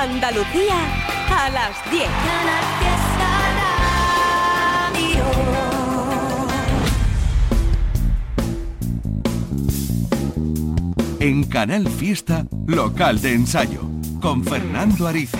Andalucía a las 10. En Canal Fiesta, local de ensayo, con Fernando Ariza.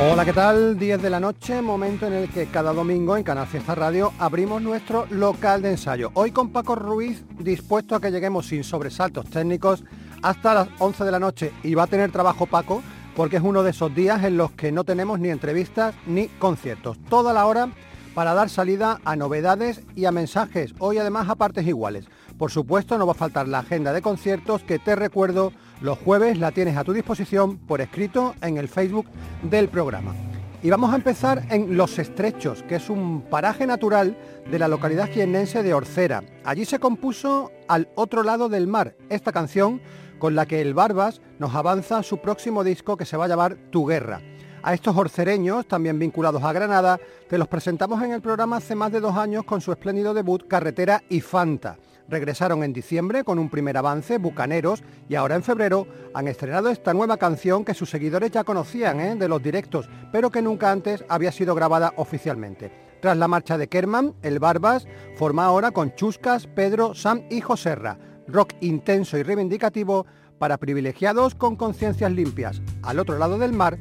Hola, ¿qué tal? 10 de la noche, momento en el que cada domingo en Canal Fiesta Radio abrimos nuestro local de ensayo. Hoy con Paco Ruiz, dispuesto a que lleguemos sin sobresaltos técnicos hasta las 11 de la noche. Y va a tener trabajo Paco, porque es uno de esos días en los que no tenemos ni entrevistas ni conciertos. Toda la hora para dar salida a novedades y a mensajes, hoy además a partes iguales. Por supuesto, no va a faltar la agenda de conciertos que te recuerdo los jueves la tienes a tu disposición por escrito en el Facebook del programa. Y vamos a empezar en Los Estrechos, que es un paraje natural de la localidad jiennense de Orcera. Allí se compuso Al otro lado del mar, esta canción con la que el Barbas nos avanza su próximo disco que se va a llamar Tu Guerra. A estos orcereños, también vinculados a Granada, te los presentamos en el programa hace más de dos años con su espléndido debut Carretera y Fanta. Regresaron en diciembre con un primer avance, Bucaneros, y ahora en febrero han estrenado esta nueva canción que sus seguidores ya conocían ¿eh? de los directos, pero que nunca antes había sido grabada oficialmente. Tras la marcha de Kerman, el Barbas forma ahora con Chuscas, Pedro, Sam y Joserra. Rock intenso y reivindicativo para privilegiados con conciencias limpias. Al otro lado del mar,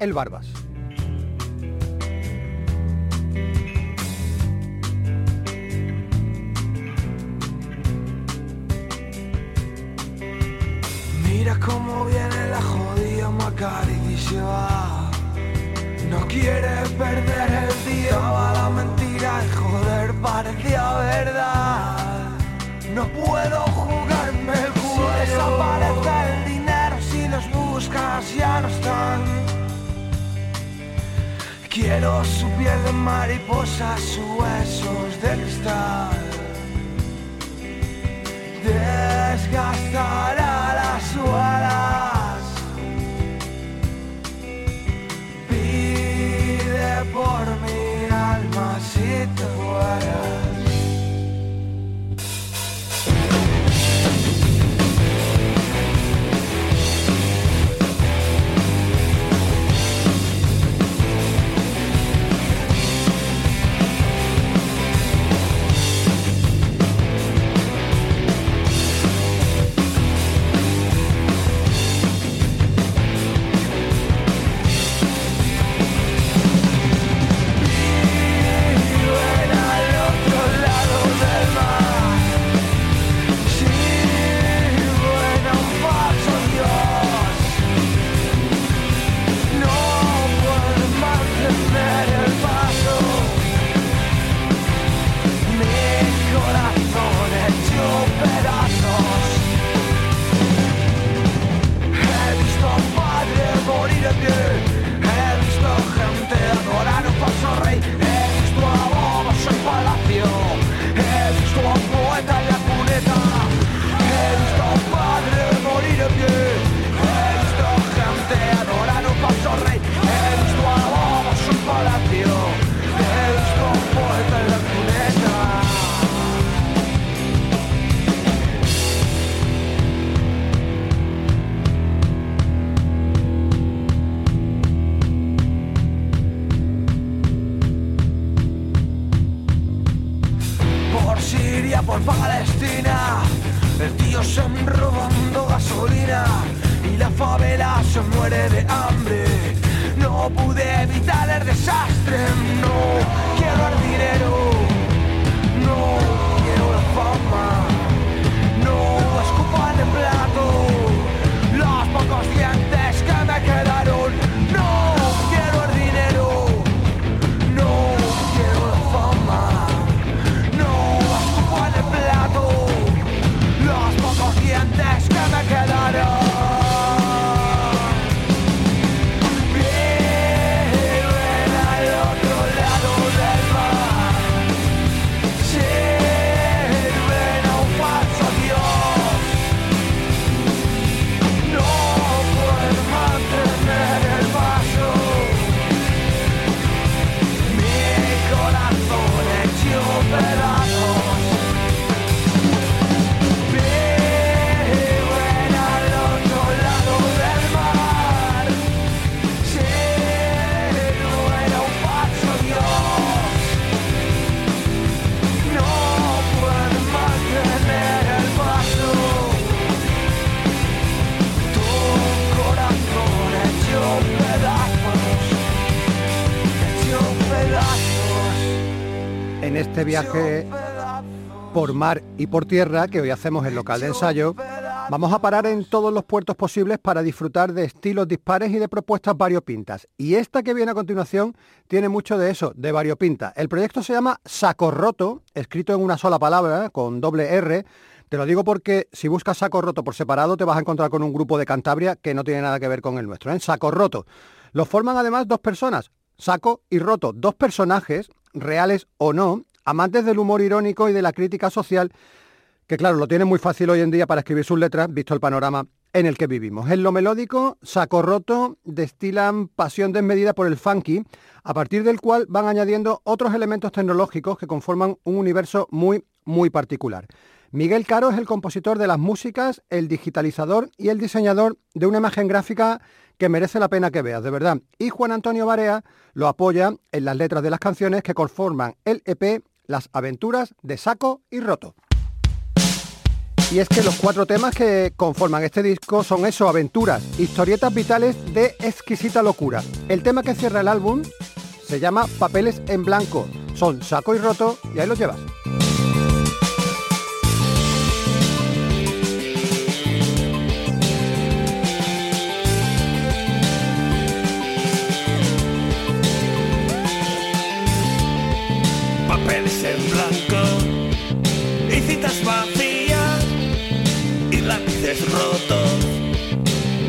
el Barbas. Mira cómo viene la jodida Macari y se va. No quiere perder el día, va la mentira y joder parecía verdad. Quiero su piel de mariposa, sus huesos de cristal. Desgastará las suelas. Pide por mi alma si te fueras. Se robando gasolina y la favela se muere de hambre. No pude evitar el desastre, no quiero el dinero, no quiero la fama, este viaje por mar y por tierra que hoy hacemos en local de ensayo, vamos a parar en todos los puertos posibles para disfrutar de estilos dispares y de propuestas variopintas. Y esta que viene a continuación tiene mucho de eso, de variopinta. El proyecto se llama Saco Roto, escrito en una sola palabra, con doble R. Te lo digo porque si buscas Saco Roto por separado te vas a encontrar con un grupo de Cantabria que no tiene nada que ver con el nuestro, ¿eh? Saco Roto. Lo forman además dos personas, Saco y Roto, dos personajes, reales o no, amantes del humor irónico y de la crítica social, que claro, lo tienen muy fácil hoy en día para escribir sus letras, visto el panorama en el que vivimos. En lo melódico, Saco Roto destilan pasión desmedida por el funky, a partir del cual van añadiendo otros elementos tecnológicos que conforman un universo muy, muy particular. Miguel Caro es el compositor de las músicas, el digitalizador y el diseñador de una imagen gráfica que merece la pena que veas, de verdad. Y Juan Antonio Barea lo apoya en las letras de las canciones que conforman el EP las aventuras de Saco y Roto. Y es que los cuatro temas que conforman este disco son eso, aventuras, historietas vitales de exquisita locura. El tema que cierra el álbum se llama Papeles en Blanco. Son Saco y Roto y ahí los llevas.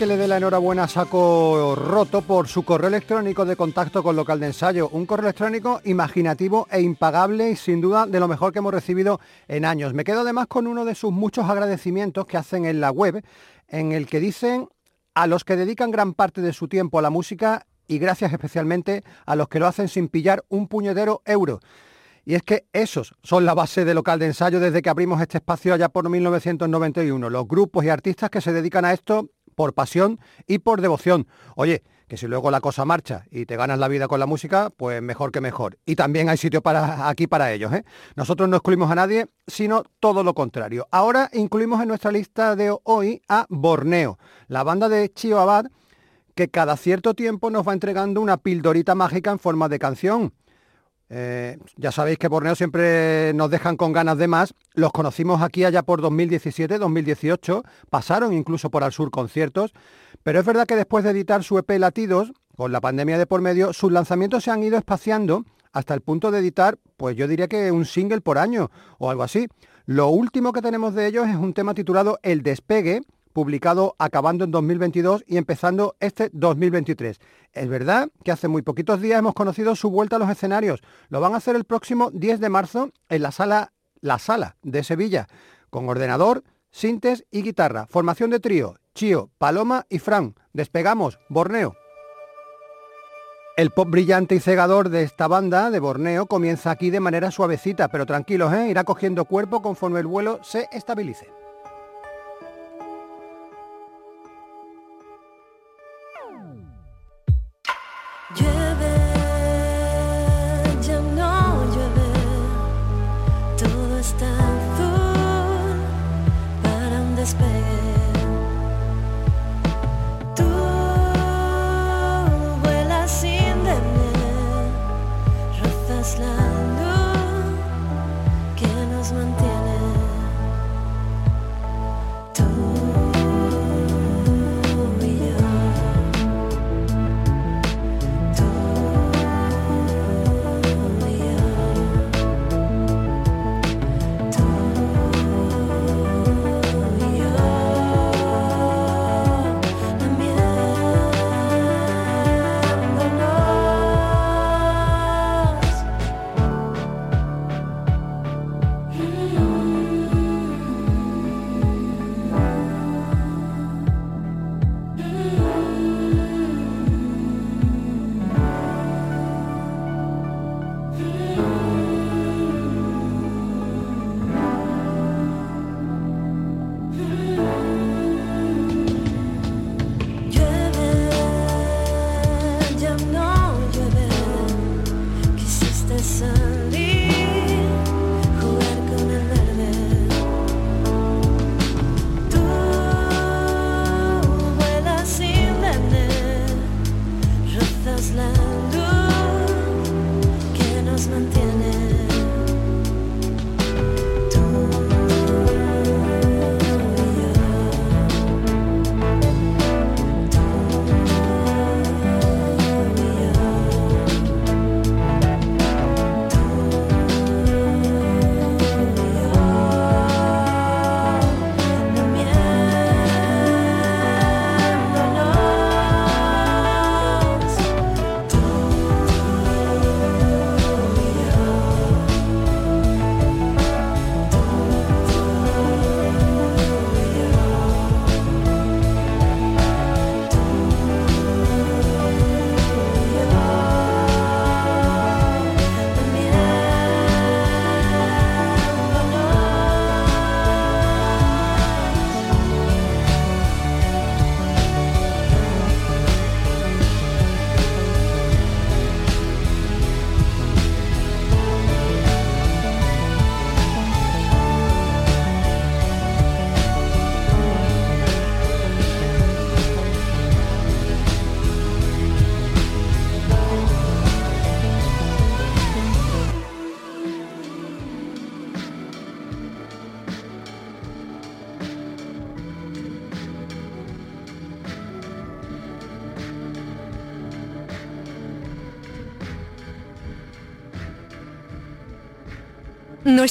que le dé la enhorabuena a Saco Roto por su correo electrónico de contacto con local de ensayo. Un correo electrónico imaginativo e impagable y sin duda de lo mejor que hemos recibido en años. Me quedo además con uno de sus muchos agradecimientos que hacen en la web, en el que dicen a los que dedican gran parte de su tiempo a la música y gracias especialmente a los que lo hacen sin pillar un puñetero euro. Y es que esos son la base de local de ensayo desde que abrimos este espacio allá por 1991. Los grupos y artistas que se dedican a esto por pasión y por devoción. Oye, que si luego la cosa marcha y te ganas la vida con la música, pues mejor que mejor. Y también hay sitio para, aquí para ellos. ¿eh? Nosotros no excluimos a nadie, sino todo lo contrario. Ahora incluimos en nuestra lista de hoy a Borneo, la banda de Chio Abad, que cada cierto tiempo nos va entregando una pildorita mágica en forma de canción. Eh, ya sabéis que Borneo siempre nos dejan con ganas de más. Los conocimos aquí allá por 2017, 2018. Pasaron incluso por Al Sur conciertos. Pero es verdad que después de editar su EP Latidos, con la pandemia de por medio, sus lanzamientos se han ido espaciando hasta el punto de editar, pues yo diría que un single por año o algo así. Lo último que tenemos de ellos es un tema titulado El Despegue, publicado acabando en 2022 y empezando este 2023. Es verdad que hace muy poquitos días hemos conocido su vuelta a los escenarios. Lo van a hacer el próximo 10 de marzo en la sala La Sala de Sevilla, con ordenador, sintes y guitarra. Formación de trío, Chío, Paloma y Fran. Despegamos, Borneo. El pop brillante y cegador de esta banda de Borneo comienza aquí de manera suavecita, pero tranquilos, ¿eh? irá cogiendo cuerpo conforme el vuelo se estabilice. space.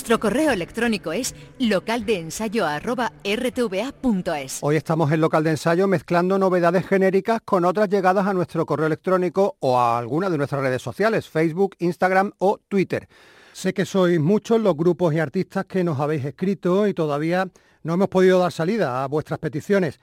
Nuestro correo electrónico es localdeensayo.rtva.es. Hoy estamos en local de ensayo mezclando novedades genéricas con otras llegadas a nuestro correo electrónico o a alguna de nuestras redes sociales, Facebook, Instagram o Twitter. Sé que sois muchos los grupos y artistas que nos habéis escrito y todavía no hemos podido dar salida a vuestras peticiones.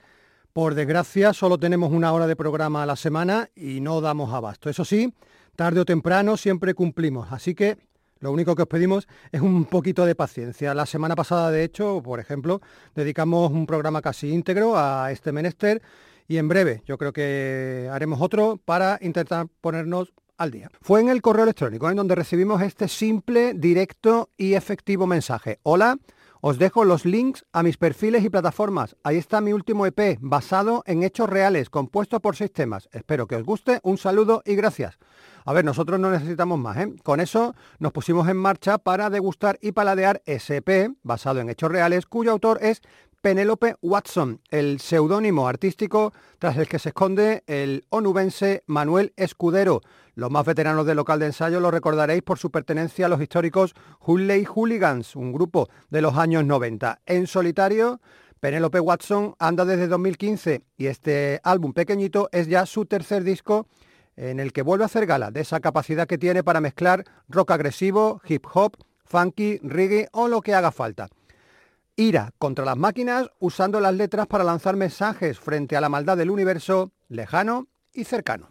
Por desgracia, solo tenemos una hora de programa a la semana y no damos abasto. Eso sí, tarde o temprano siempre cumplimos, así que lo único que os pedimos es un poquito de paciencia. La semana pasada, de hecho, por ejemplo, dedicamos un programa casi íntegro a este menester y en breve yo creo que haremos otro para intentar ponernos al día. Fue en el correo electrónico en donde recibimos este simple, directo y efectivo mensaje. Hola, os dejo los links a mis perfiles y plataformas. Ahí está mi último EP, basado en hechos reales, compuesto por seis temas. Espero que os guste. Un saludo y gracias. A ver, nosotros no necesitamos más. ¿eh? Con eso nos pusimos en marcha para degustar y paladear SP, basado en hechos reales, cuyo autor es Penélope Watson, el seudónimo artístico tras el que se esconde el onubense Manuel Escudero. Los más veteranos del local de ensayo lo recordaréis por su pertenencia a los históricos Hulley Hooligans, un grupo de los años 90. En solitario, Penélope Watson anda desde 2015 y este álbum pequeñito es ya su tercer disco en el que vuelve a hacer gala de esa capacidad que tiene para mezclar rock agresivo, hip hop, funky, reggae o lo que haga falta. Ira contra las máquinas usando las letras para lanzar mensajes frente a la maldad del universo lejano y cercano.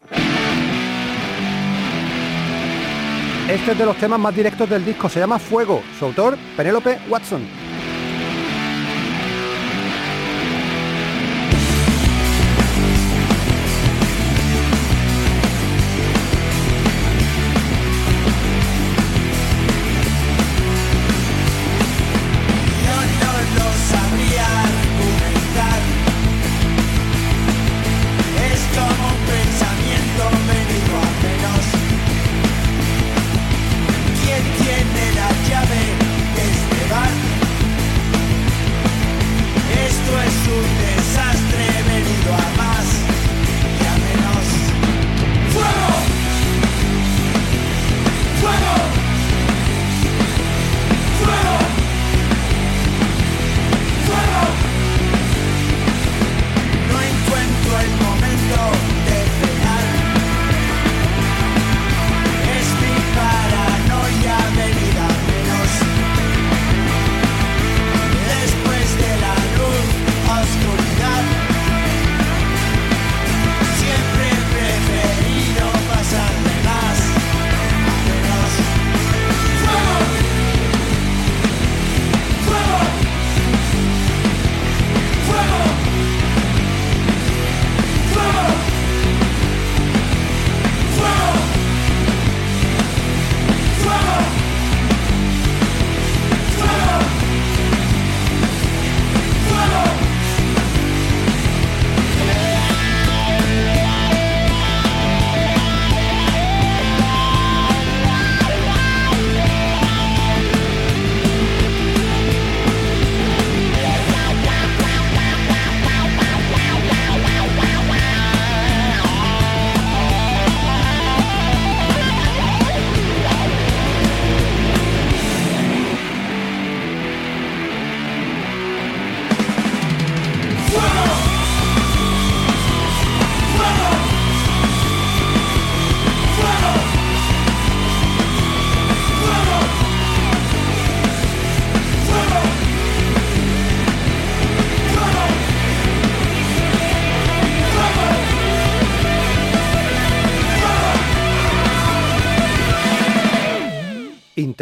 Este es de los temas más directos del disco, se llama Fuego, su autor Penélope Watson.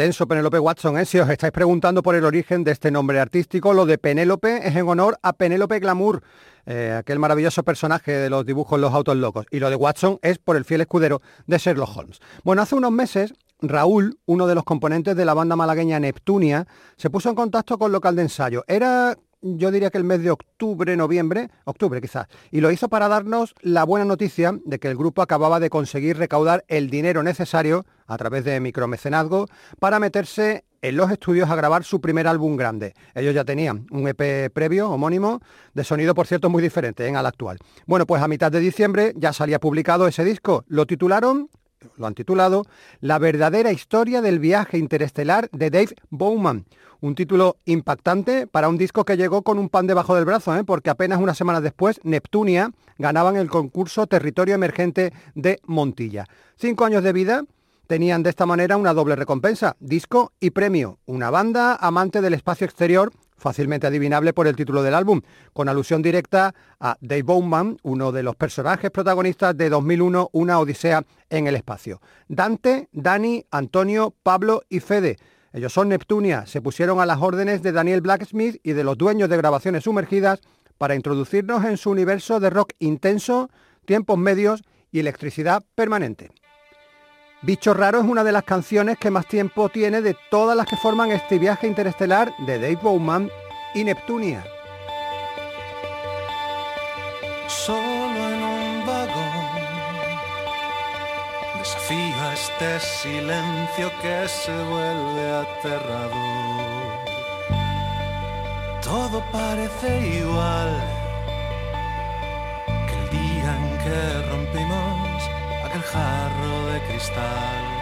Intenso Watson, ¿eh? si os estáis preguntando por el origen de este nombre artístico, lo de Penélope es en honor a Penélope Glamour, eh, aquel maravilloso personaje de los dibujos Los Autos Locos, y lo de Watson es por el fiel escudero de Sherlock Holmes. Bueno, hace unos meses Raúl, uno de los componentes de la banda malagueña Neptunia, se puso en contacto con local de ensayo. Era yo diría que el mes de octubre, noviembre, octubre quizás, y lo hizo para darnos la buena noticia de que el grupo acababa de conseguir recaudar el dinero necesario a través de micromecenazgo para meterse en los estudios a grabar su primer álbum grande. Ellos ya tenían un EP previo, homónimo, de sonido por cierto muy diferente en ¿eh? al actual. Bueno, pues a mitad de diciembre ya salía publicado ese disco. Lo titularon lo han titulado La verdadera historia del viaje interestelar de Dave Bowman. Un título impactante para un disco que llegó con un pan debajo del brazo, ¿eh? porque apenas unas semanas después Neptunia ganaban el concurso Territorio Emergente de Montilla. Cinco años de vida tenían de esta manera una doble recompensa, disco y premio. Una banda amante del espacio exterior fácilmente adivinable por el título del álbum, con alusión directa a Dave Bowman, uno de los personajes protagonistas de 2001, Una Odisea en el Espacio. Dante, Dani, Antonio, Pablo y Fede. Ellos son Neptunia, se pusieron a las órdenes de Daniel Blacksmith y de los dueños de grabaciones sumergidas para introducirnos en su universo de rock intenso, tiempos medios y electricidad permanente. Bicho Raro es una de las canciones que más tiempo tiene de todas las que forman este viaje interestelar de Dave Bowman y Neptunia. Solo en un vagón desafío este silencio que se vuelve aterrador. Todo parece igual que el día en que rompimos aquel jarro cristal.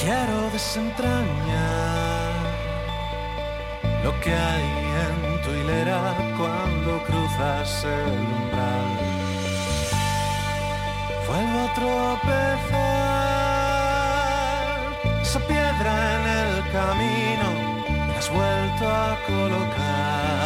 Quiero desentrañar lo que hay en tu hilera cuando cruzas el umbral. Vuelvo a tropezar esa piedra en el camino me has vuelto a colocar.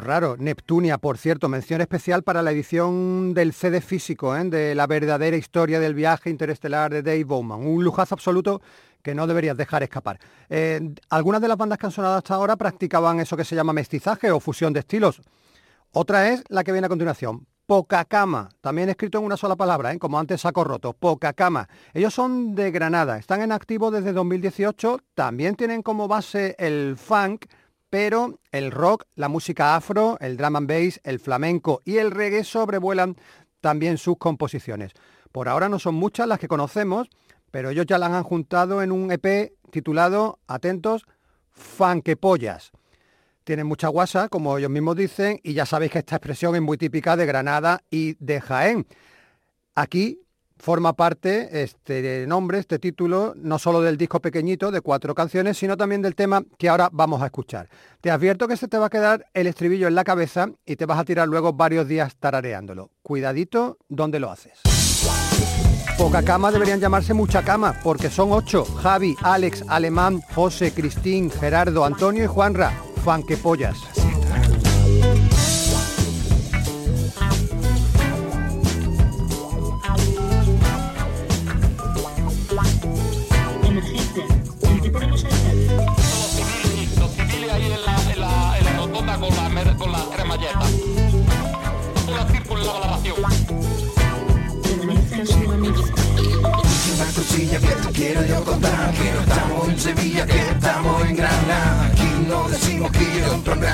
Raro. Neptunia, por cierto, mención especial para la edición del CD físico, ¿eh? de la verdadera historia del viaje interestelar de Dave Bowman. Un lujazo absoluto que no deberías dejar escapar. Eh, algunas de las bandas que han sonado hasta ahora practicaban eso que se llama mestizaje o fusión de estilos. Otra es la que viene a continuación, Poca Cama, también escrito en una sola palabra, ¿eh? como antes saco roto, Poca Cama. Ellos son de Granada, están en activo desde 2018, también tienen como base el funk, pero el rock, la música afro, el drum and bass, el flamenco y el reggae sobrevuelan también sus composiciones. Por ahora no son muchas las que conocemos, pero ellos ya las han juntado en un EP titulado, atentos, Fanquepollas. Tienen mucha guasa, como ellos mismos dicen, y ya sabéis que esta expresión es muy típica de Granada y de Jaén. Aquí forma parte este nombre, este título, no solo del disco pequeñito de cuatro canciones, sino también del tema que ahora vamos a escuchar. Te advierto que se te va a quedar el estribillo en la cabeza y te vas a tirar luego varios días tarareándolo. Cuidadito donde lo haces. Poca cama deberían llamarse mucha cama, porque son ocho. Javi, Alex, Alemán, José, Cristín, Gerardo, Antonio y Juanra. Fan que pollas.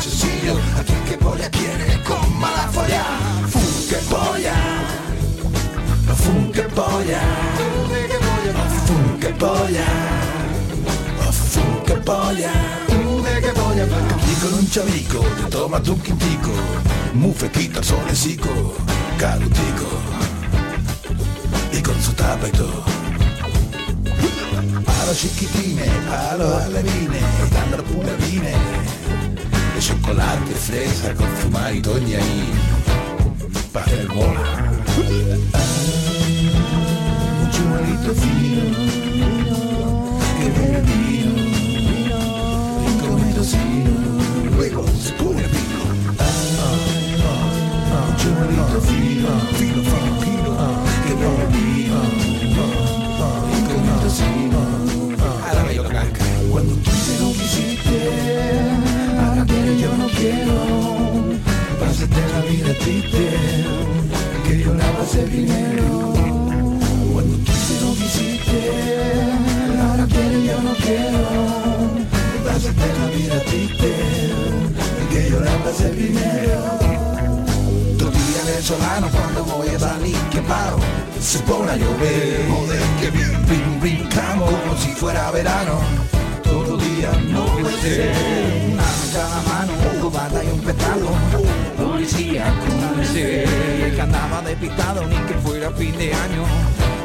Yo compro un gran sencillo Aquí que polla quiere con mala folla Fum que polla Fum que polla Fum que polla Fum que polla Aquí con un chavico te tomas tu quintico Muy fresquito, solecico Carutico Y con su tapa y todo palo chiquitine, palo ballerine, standard pulerine, e cioccolate, fresa con fumari tognai, per mola. Un giornalito fino, che beve vino, come tosino, luego se pone vino. Un giornalito fino, fino, fino, fino, che beve vino. Que yo la pasé primero. Cuando quise no quisiste, ahora quiero yo no quiero. Pásate la vida triste, que pasé primero. Tortilla venezolano cuando voy a salir que paro se pone a llover, joder que bien, brin, brincamos como si fuera verano todo día no puede ser. Una cada mano, un cobata y un petardo. Policía, cúmese, que andaba despistado ni que fuera fin de año.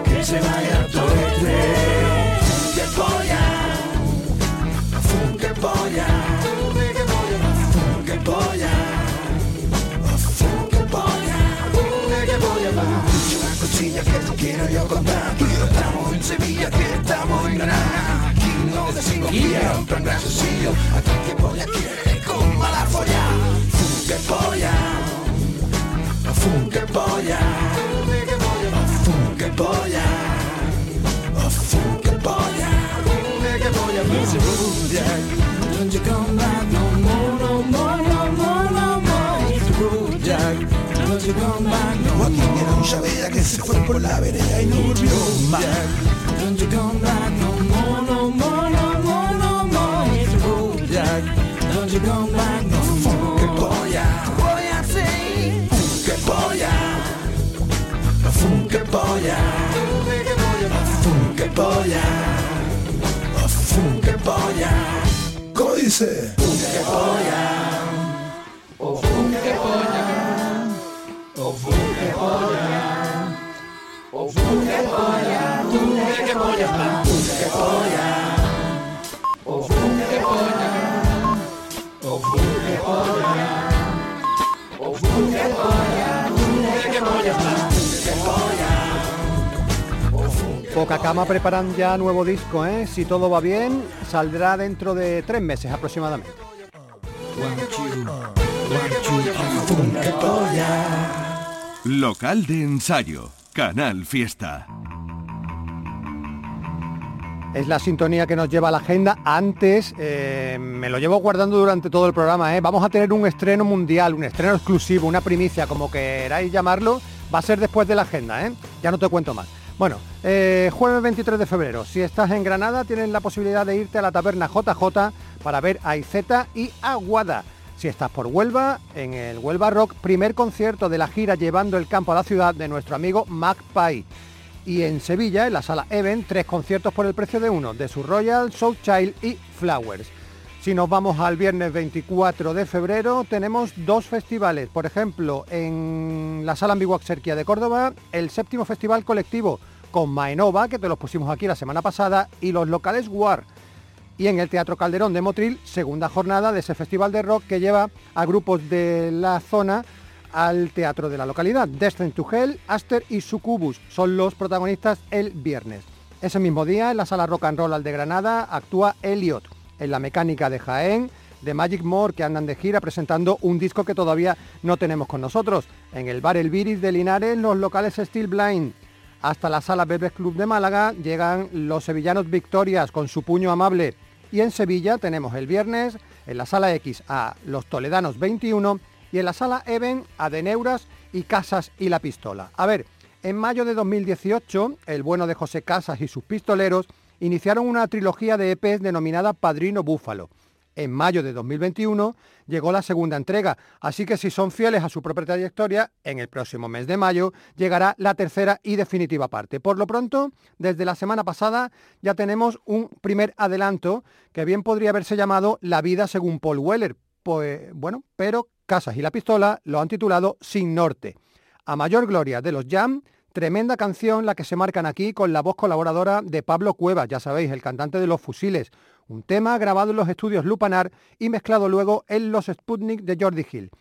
Que se vaya todo el tren. Que polla, que polla, que polla. Una cosilla que te quiero yo contar. Que estamos en Sevilla, que estamos en Granada. No decimos quiero un plan gran sencillo Aquí que polla quiere con mala folla Fum que polla. Fum que polla. Fum que polla. Fum que polla It's a rude Don't you come back no more, no more, no more, no more It's a se fue por la vereda y no volvió más. Don't you come back polla, polla sí. Que polla, fum que polla. Fum que polla, fum que polla. ¿Cómo dice? Fum que polla. O fum que polla. O fum que polla. O fum que polla. Fum que polla. Fum que polla. O fum que polla. Poca Cama preparan ya nuevo disco, ¿eh? Si todo va bien, saldrá dentro de tres meses aproximadamente. Local de ensayo, Canal Fiesta. Es la sintonía que nos lleva a la agenda. Antes, eh, me lo llevo guardando durante todo el programa. ¿eh? Vamos a tener un estreno mundial, un estreno exclusivo, una primicia, como queráis llamarlo. Va a ser después de la agenda, ¿eh? ya no te cuento más. Bueno, eh, jueves 23 de febrero, si estás en Granada tienes la posibilidad de irte a la taberna JJ para ver a Izeta y Aguada. Si estás por Huelva, en el Huelva Rock, primer concierto de la gira llevando el campo a la ciudad de nuestro amigo Magpie. Y en Sevilla, en la sala Even, tres conciertos por el precio de uno, de su Royal, Soul Child y Flowers. Si nos vamos al viernes 24 de febrero, tenemos dos festivales. Por ejemplo, en la Sala Ambiguaxerquia de Córdoba, el séptimo festival colectivo con Maenova, que te los pusimos aquí la semana pasada, y los locales War. Y en el Teatro Calderón de Motril, segunda jornada de ese festival de rock que lleva a grupos de la zona al teatro de la localidad. Descent to Hell, Aster y Sucubus son los protagonistas el viernes. Ese mismo día, en la sala Rock and Roll de Granada, actúa Elliot en la mecánica de Jaén, de Magic More, que andan de gira presentando un disco que todavía no tenemos con nosotros. En el bar El Viris de Linares, los locales Steel Blind. Hasta la sala Bebes Club de Málaga llegan los sevillanos Victorias con su puño amable. Y en Sevilla tenemos el viernes en la sala X a los Toledanos 21 y en la sala Even a Deneuras y Casas y la Pistola. A ver, en mayo de 2018, el bueno de José Casas y sus pistoleros iniciaron una trilogía de EPs denominada Padrino Búfalo. En mayo de 2021 llegó la segunda entrega, así que si son fieles a su propia trayectoria, en el próximo mes de mayo llegará la tercera y definitiva parte. Por lo pronto, desde la semana pasada ya tenemos un primer adelanto que bien podría haberse llamado La vida según Paul Weller, pues bueno, pero Casas y la Pistola lo han titulado Sin Norte. A mayor gloria de los Jam, Tremenda canción la que se marcan aquí con la voz colaboradora de Pablo Cuevas, ya sabéis, el cantante de Los Fusiles. Un tema grabado en los estudios Lupanar y mezclado luego en los Sputnik de Jordi Hill.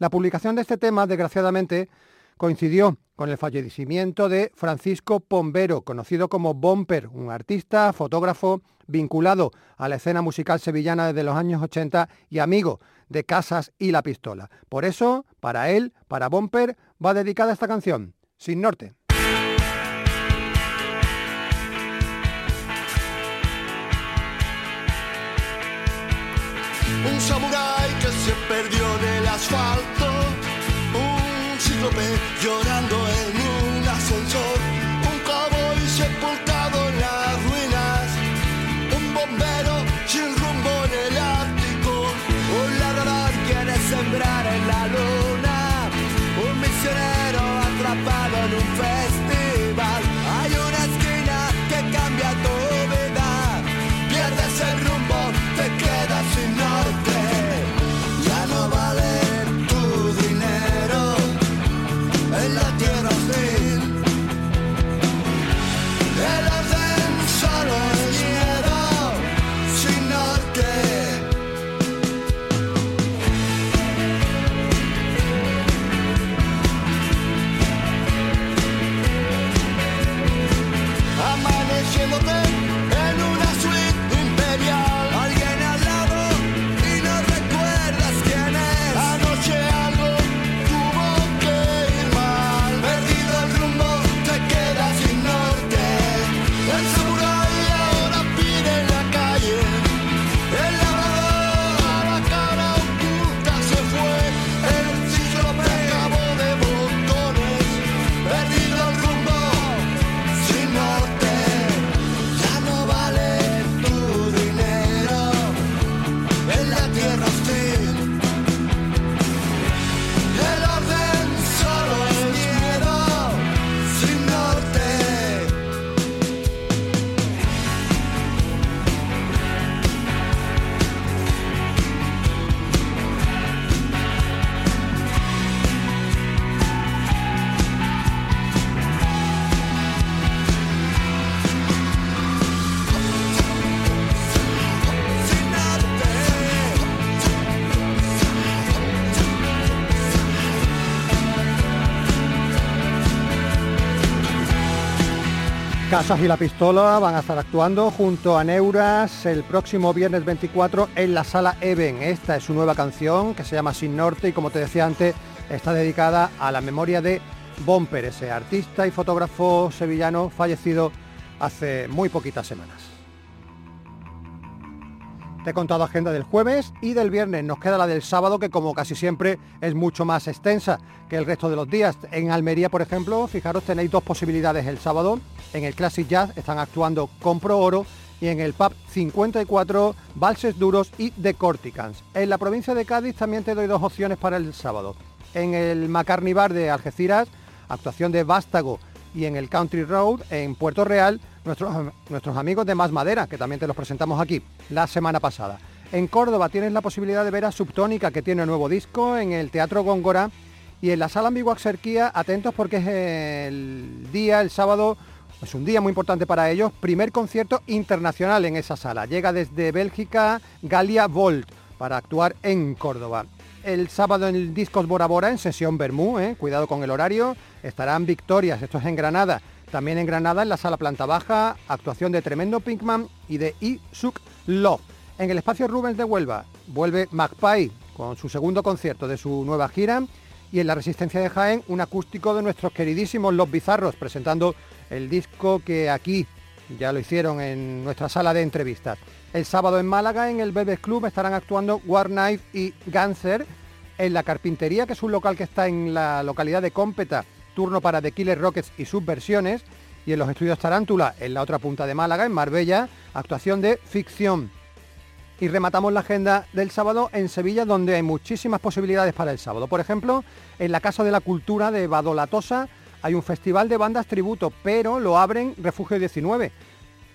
La publicación de este tema, desgraciadamente, coincidió con el fallecimiento de Francisco Pombero, conocido como Bomper, un artista, fotógrafo vinculado a la escena musical sevillana desde los años 80 y amigo de Casas y La Pistola. Por eso, para él, para Bomper, va dedicada esta canción, Sin Norte. un samurái que se perdió en el asfalto, un cíclope llorando en un ascensor, un cowboy sepultado poder. Casas y la Pistola van a estar actuando junto a Neuras el próximo viernes 24 en la sala Even. Esta es su nueva canción que se llama Sin Norte y como te decía antes está dedicada a la memoria de Bomper, ese artista y fotógrafo sevillano fallecido hace muy poquitas semanas. Te he contado agenda del jueves y del viernes. Nos queda la del sábado, que como casi siempre es mucho más extensa que el resto de los días. En Almería, por ejemplo, fijaros, tenéis dos posibilidades el sábado. En el Classic Jazz están actuando Compro Oro y en el pub 54 Valses Duros y The Corticans. En la provincia de Cádiz también te doy dos opciones para el sábado. En el Macarni Bar de Algeciras, actuación de Vástago y en el Country Road en Puerto Real, nuestros, nuestros amigos de Más Madera, que también te los presentamos aquí la semana pasada. En Córdoba tienes la posibilidad de ver a Subtónica, que tiene nuevo disco, en el Teatro Góngora y en la Sala Ambigua Xerquía, atentos porque es el día, el sábado, es un día muy importante para ellos, primer concierto internacional en esa sala. Llega desde Bélgica Galia Volt para actuar en Córdoba. El sábado en el Discos Bora Bora, en sesión Bermú, eh, cuidado con el horario, estarán Victorias, esto es en Granada. También en Granada, en la sala planta baja, actuación de Tremendo Pinkman y de Isuk Love. En el espacio Rubens de Huelva, vuelve Magpie con su segundo concierto de su nueva gira y en la Resistencia de Jaén un acústico de nuestros queridísimos Los Bizarros presentando el disco que aquí ya lo hicieron en nuestra sala de entrevistas. El sábado en Málaga, en el Velvet Club, estarán actuando War Knife y Ganser. En la Carpintería, que es un local que está en la localidad de Cómpeta, turno para The Killer Rockets y sus versiones. Y en los estudios Tarántula, en la otra punta de Málaga, en Marbella, actuación de ficción. Y rematamos la agenda del sábado en Sevilla, donde hay muchísimas posibilidades para el sábado. Por ejemplo, en la Casa de la Cultura de Badolatosa hay un festival de bandas tributo, pero lo abren Refugio 19,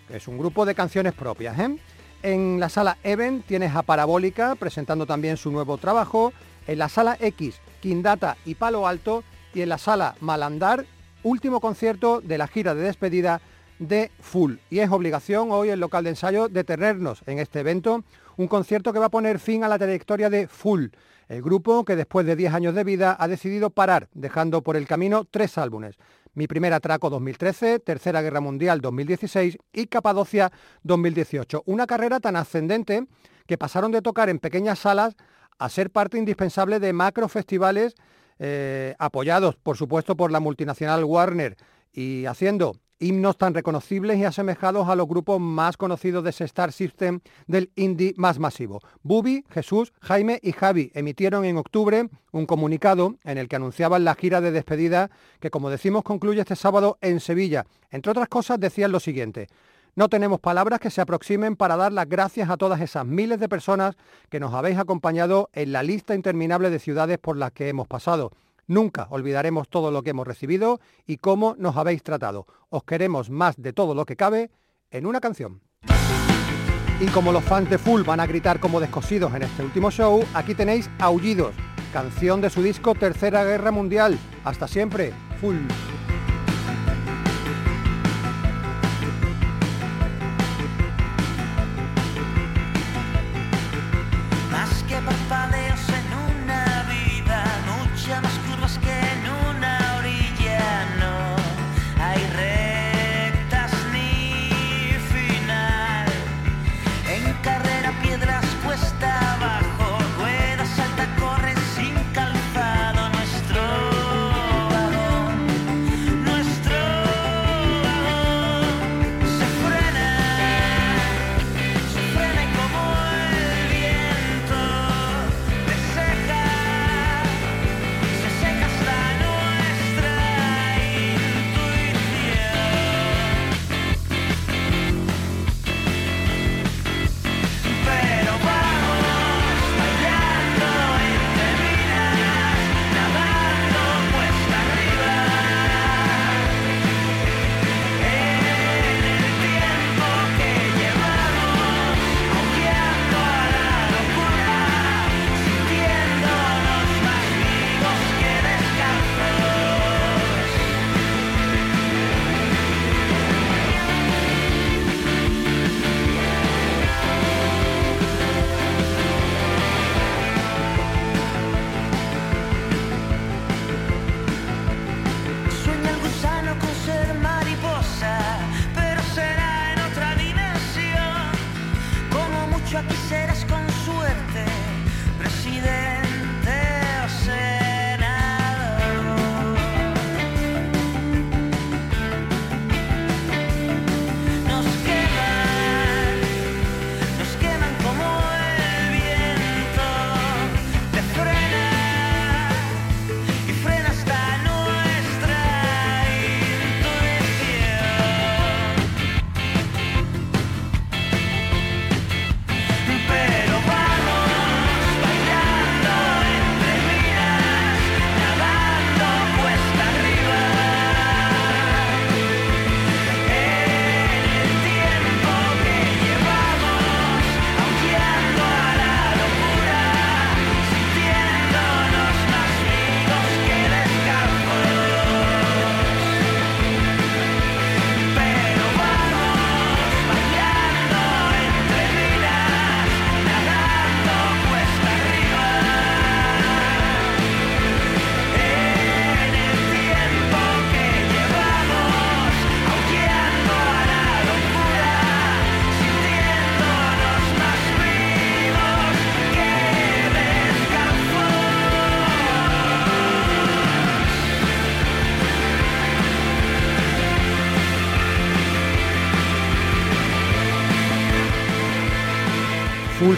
que es un grupo de canciones propias. ¿eh? En la sala Even tienes a Parabólica presentando también su nuevo trabajo. En la sala X, Quindata y Palo Alto. Y en la sala Malandar, último concierto de la gira de despedida de Full. Y es obligación hoy el local de ensayo de tenernos en este evento un concierto que va a poner fin a la trayectoria de Full, el grupo que después de 10 años de vida ha decidido parar, dejando por el camino tres álbumes. Mi primer atraco 2013, Tercera Guerra Mundial 2016 y Capadocia 2018. Una carrera tan ascendente que pasaron de tocar en pequeñas salas a ser parte indispensable de macro festivales eh, apoyados, por supuesto, por la multinacional Warner y haciendo himnos tan reconocibles y asemejados a los grupos más conocidos de ese Star System del indie más masivo. Bubi, Jesús, Jaime y Javi emitieron en octubre un comunicado en el que anunciaban la gira de despedida que, como decimos, concluye este sábado en Sevilla. Entre otras cosas, decían lo siguiente. No tenemos palabras que se aproximen para dar las gracias a todas esas miles de personas que nos habéis acompañado en la lista interminable de ciudades por las que hemos pasado. Nunca olvidaremos todo lo que hemos recibido y cómo nos habéis tratado. Os queremos más de todo lo que cabe en una canción. Y como los fans de Full van a gritar como descosidos en este último show, aquí tenéis Aullidos, canción de su disco Tercera Guerra Mundial. Hasta siempre, Full.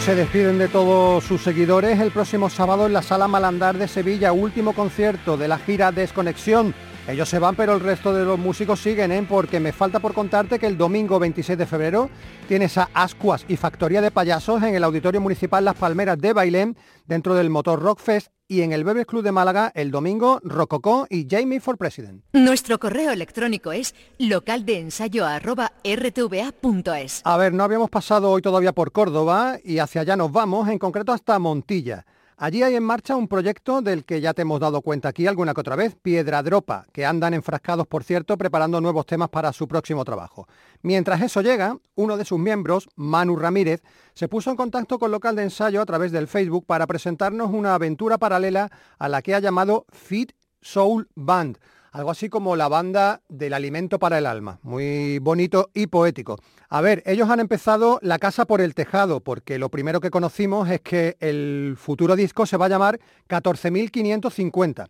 Se despiden de todos sus seguidores el próximo sábado en la Sala Malandar de Sevilla, último concierto de la gira Desconexión. Ellos se van, pero el resto de los músicos siguen, ¿eh? porque me falta por contarte que el domingo 26 de febrero tienes a Ascuas y Factoría de Payasos en el Auditorio Municipal Las Palmeras de Bailén, dentro del Motor Rock Fest, y en el Bebes Club de Málaga el domingo Rococó y Jamie for President. Nuestro correo electrónico es localdeensayo.rtva.es. A ver, no habíamos pasado hoy todavía por Córdoba y hacia allá nos vamos, en concreto hasta Montilla. Allí hay en marcha un proyecto del que ya te hemos dado cuenta aquí alguna que otra vez, Piedra Dropa, que andan enfrascados, por cierto, preparando nuevos temas para su próximo trabajo. Mientras eso llega, uno de sus miembros, Manu Ramírez, se puso en contacto con Local de Ensayo a través del Facebook para presentarnos una aventura paralela a la que ha llamado Fit Soul Band algo así como la banda del alimento para el alma, muy bonito y poético. A ver, ellos han empezado la casa por el tejado, porque lo primero que conocimos es que el futuro disco se va a llamar 14.550.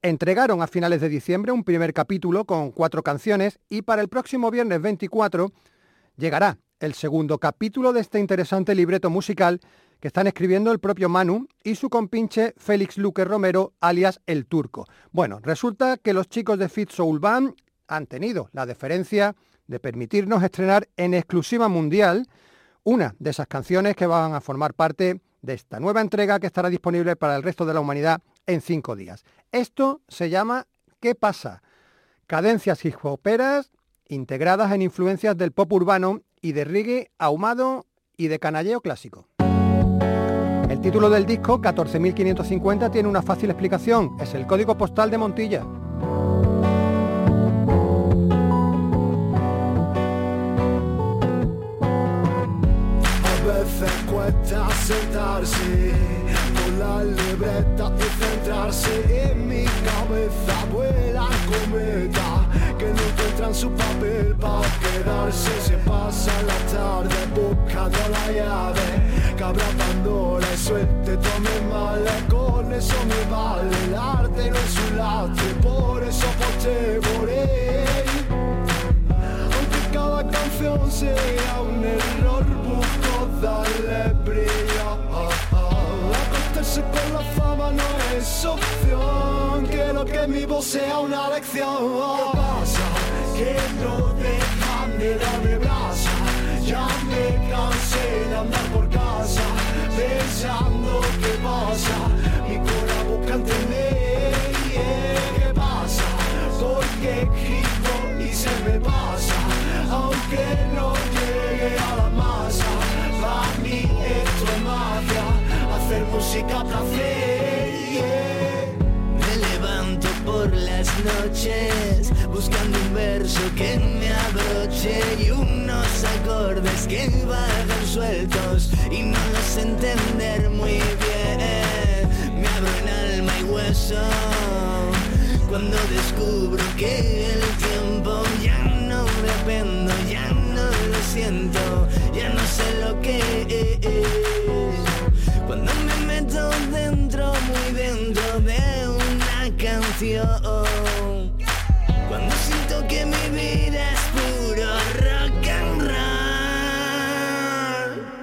Entregaron a finales de diciembre un primer capítulo con cuatro canciones y para el próximo viernes 24 llegará el segundo capítulo de este interesante libreto musical que están escribiendo el propio Manu y su compinche Félix Luque Romero, alias El Turco. Bueno, resulta que los chicos de Fit Soul Band han tenido la deferencia de permitirnos estrenar en exclusiva mundial una de esas canciones que van a formar parte de esta nueva entrega que estará disponible para el resto de la humanidad en cinco días. Esto se llama ¿Qué pasa? Cadencias hip hoperas integradas en influencias del pop urbano y de reggae ahumado y de canalleo clásico. El título del disco, 14.550, tiene una fácil explicación. Es el código postal de Montilla. A veces cuesta sentarse con la libreta y centrarse en mi cabeza vuelan cometas que no encuentran su papel para quedarse se pasa la tarde buscando la llave que abra Pandora y suelte tome mal con eso me vale el arte no es un lastre por eso voté por él aunque cada canción sea un error, busco darle brillo. Acostarse con la fama no es opción. Quiero que mi voz sea una lección. ¿Qué pasa? Que no dejan de darme brasa. Ya me cansé de andar por casa pensando qué pasa. Mi corazón busca entender. yeah, ¿Qué pasa? Porque grito y se me pasa, aunque no llegue a la masa. Para mí esto es magia, hacer música placer. Por las noches buscando un verso que me abroche y unos acordes que vagan sueltos y no los entender muy bien. Me abro en alma y hueso cuando descubro que el tiempo ya no dependo, ya no lo siento, ya no sé lo que Cuando siento que mi vida es puro rock and roll.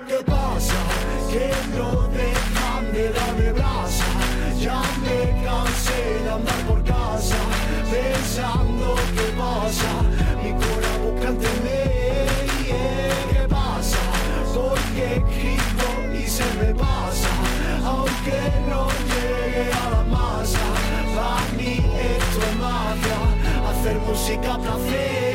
¿Qué pasa? Que no dejan de darme brasa. Ya me cansé de andar por casa pensando qué pasa. Mi corazón busca entender. ¿Qué pasa? Porque grito y se me pasa. Aunque música placer.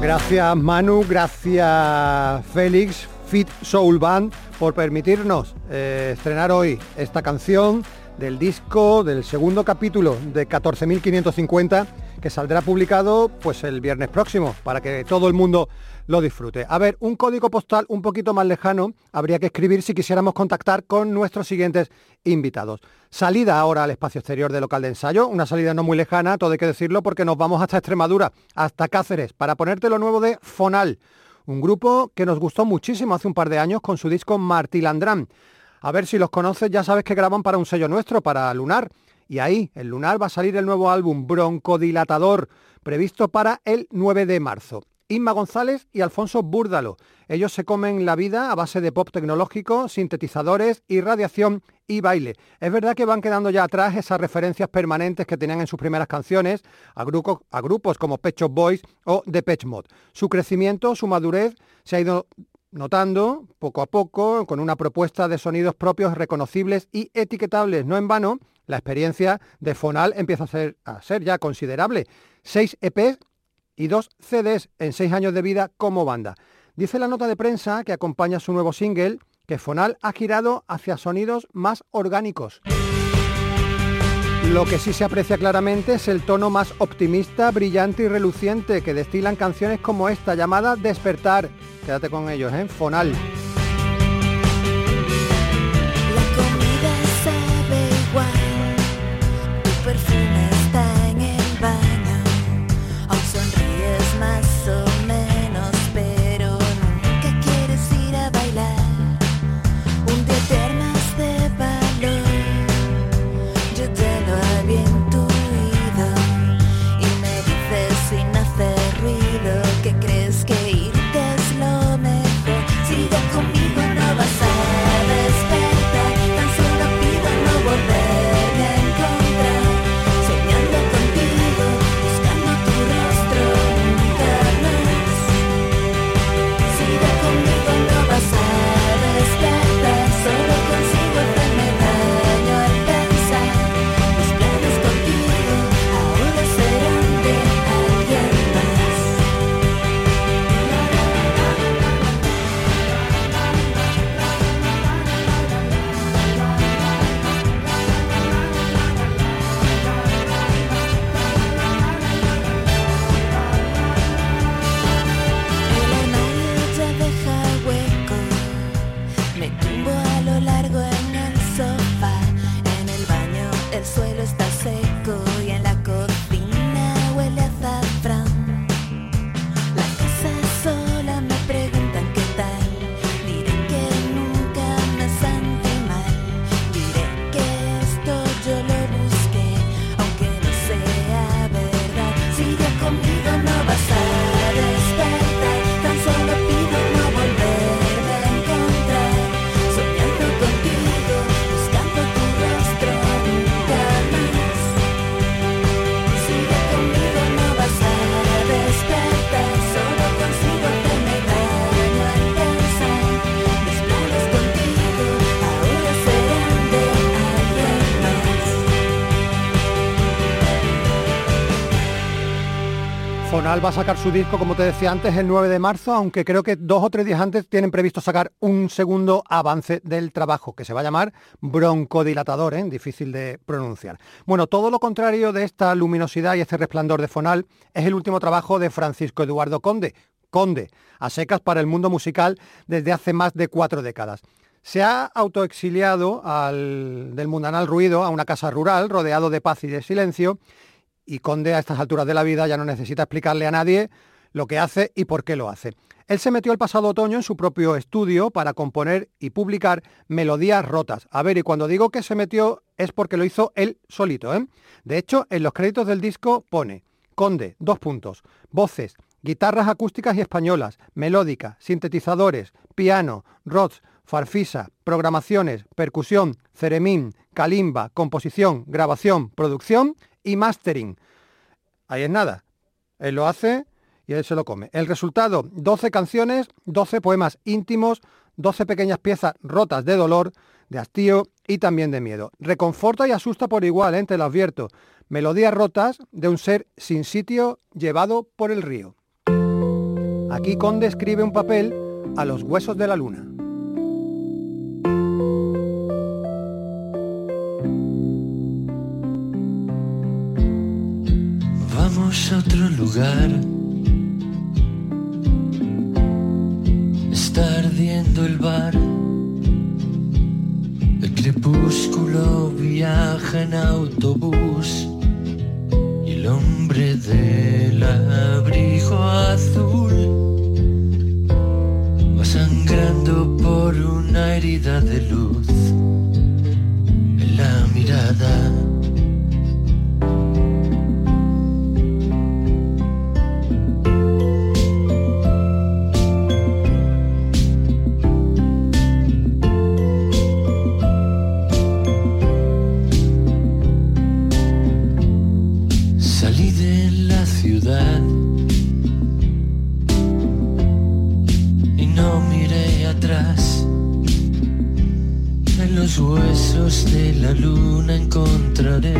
Gracias Manu, gracias Félix, Fit Soul Band, por permitirnos eh, estrenar hoy esta canción del disco del segundo capítulo de 14.550 que saldrá publicado pues el viernes próximo para que todo el mundo lo disfrute. A ver, un código postal un poquito más lejano habría que escribir si quisiéramos contactar con nuestros siguientes invitados. Salida ahora al espacio exterior del local de ensayo, una salida no muy lejana, todo hay que decirlo, porque nos vamos hasta Extremadura, hasta Cáceres, para ponerte lo nuevo de Fonal, un grupo que nos gustó muchísimo hace un par de años con su disco Martilandrán. A ver si los conoces, ya sabes que graban para un sello nuestro, para Lunar. Y ahí, en Lunar, va a salir el nuevo álbum Broncodilatador, previsto para el 9 de marzo. Inma González y Alfonso Búrdalo. Ellos se comen la vida a base de pop tecnológico, sintetizadores y radiación y baile. Es verdad que van quedando ya atrás esas referencias permanentes que tenían en sus primeras canciones a, grupos, a grupos como Pet Boys o The Pet Mod. Su crecimiento, su madurez se ha ido notando poco a poco con una propuesta de sonidos propios reconocibles y etiquetables. No en vano, la experiencia de Fonal empieza a ser, a ser ya considerable. Seis EPs y dos CDs en seis años de vida como banda. Dice la nota de prensa que acompaña su nuevo single que Fonal ha girado hacia sonidos más orgánicos. Lo que sí se aprecia claramente es el tono más optimista, brillante y reluciente que destilan canciones como esta llamada Despertar. Quédate con ellos, ¿eh? Fonal. Va a sacar su disco, como te decía antes, el 9 de marzo, aunque creo que dos o tres días antes tienen previsto sacar un segundo avance del trabajo, que se va a llamar broncodilatador, ¿eh? difícil de pronunciar. Bueno, todo lo contrario de esta luminosidad y este resplandor de Fonal es el último trabajo de Francisco Eduardo Conde, Conde, a secas para el mundo musical desde hace más de cuatro décadas. Se ha autoexiliado al, del mundanal ruido a una casa rural rodeado de paz y de silencio y Conde a estas alturas de la vida ya no necesita explicarle a nadie lo que hace y por qué lo hace. Él se metió el pasado otoño en su propio estudio para componer y publicar melodías rotas. A ver, y cuando digo que se metió es porque lo hizo él solito. ¿eh? De hecho, en los créditos del disco pone Conde, dos puntos, voces, guitarras acústicas y españolas, melódica, sintetizadores, piano, rods, farfisa, programaciones, percusión, ceremín, calimba, composición, grabación, producción y mastering. Ahí es nada. Él lo hace y él se lo come. El resultado, 12 canciones, 12 poemas íntimos, 12 pequeñas piezas rotas de dolor, de hastío y también de miedo. Reconforta y asusta por igual, ¿eh? te lo advierto. Melodías rotas de un ser sin sitio llevado por el río. Aquí Conde escribe un papel a los huesos de la luna. A otro lugar. Está ardiendo el bar. El crepúsculo viaja en autobús. Y el hombre del abrigo azul va sangrando por una herida de luz. mirada. De la luna encontraré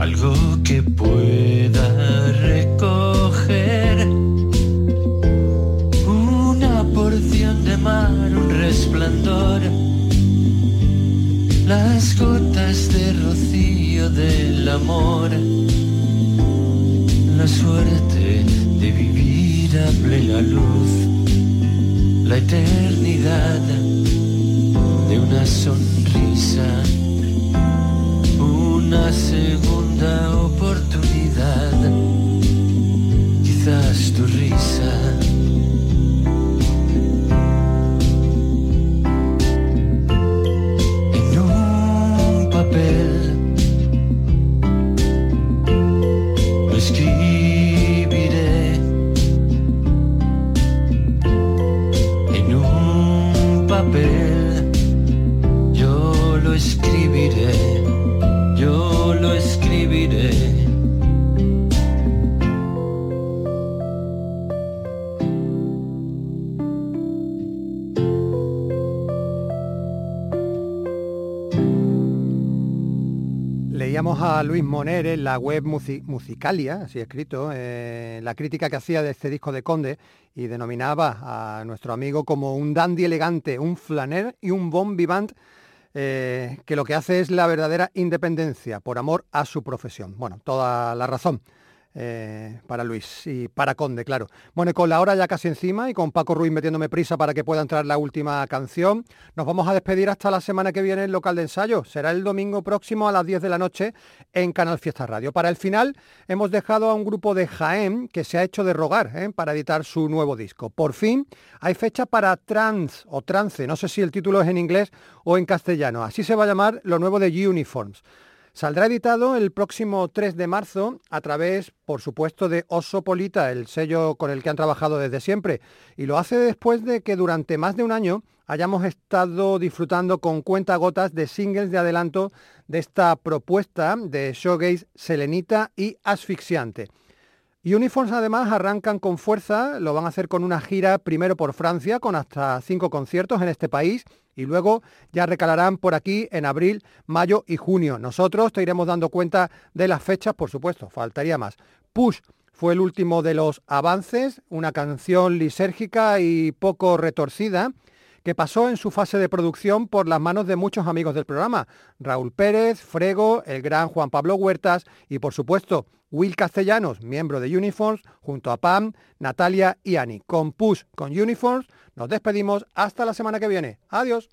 algo que pueda recoger. Una porción de mar, un resplandor. Las gotas de rocío del amor. La suerte de vivir a plena luz. La eternidad de una sonrisa, una segunda La web Musi- Musicalia, así escrito, eh, la crítica que hacía de este disco de Conde y denominaba a nuestro amigo como un dandy elegante, un flaner y un bon vivant eh, que lo que hace es la verdadera independencia por amor a su profesión. Bueno, toda la razón. Eh, para Luis y para Conde, claro. Bueno, y con la hora ya casi encima y con Paco Ruiz metiéndome prisa para que pueda entrar la última canción, nos vamos a despedir hasta la semana que viene en local de ensayo. Será el domingo próximo a las 10 de la noche en Canal Fiesta Radio. Para el final hemos dejado a un grupo de Jaén que se ha hecho de rogar ¿eh? para editar su nuevo disco. Por fin hay fecha para Trans o Trance, no sé si el título es en inglés o en castellano. Así se va a llamar lo nuevo de Uniforms. Saldrá editado el próximo 3 de marzo a través, por supuesto, de Oso Polita, el sello con el que han trabajado desde siempre. Y lo hace después de que durante más de un año hayamos estado disfrutando con cuentagotas de singles de adelanto de esta propuesta de showgaze selenita y asfixiante. Uniforms además arrancan con fuerza, lo van a hacer con una gira primero por Francia con hasta cinco conciertos en este país y luego ya recalarán por aquí en abril, mayo y junio. Nosotros te iremos dando cuenta de las fechas, por supuesto, faltaría más. Push fue el último de los avances, una canción lisérgica y poco retorcida que pasó en su fase de producción por las manos de muchos amigos del programa, Raúl Pérez, Frego, el gran Juan Pablo Huertas y por supuesto Will Castellanos, miembro de Uniforms, junto a Pam, Natalia y Ani. Con Push, con Uniforms, nos despedimos hasta la semana que viene. Adiós.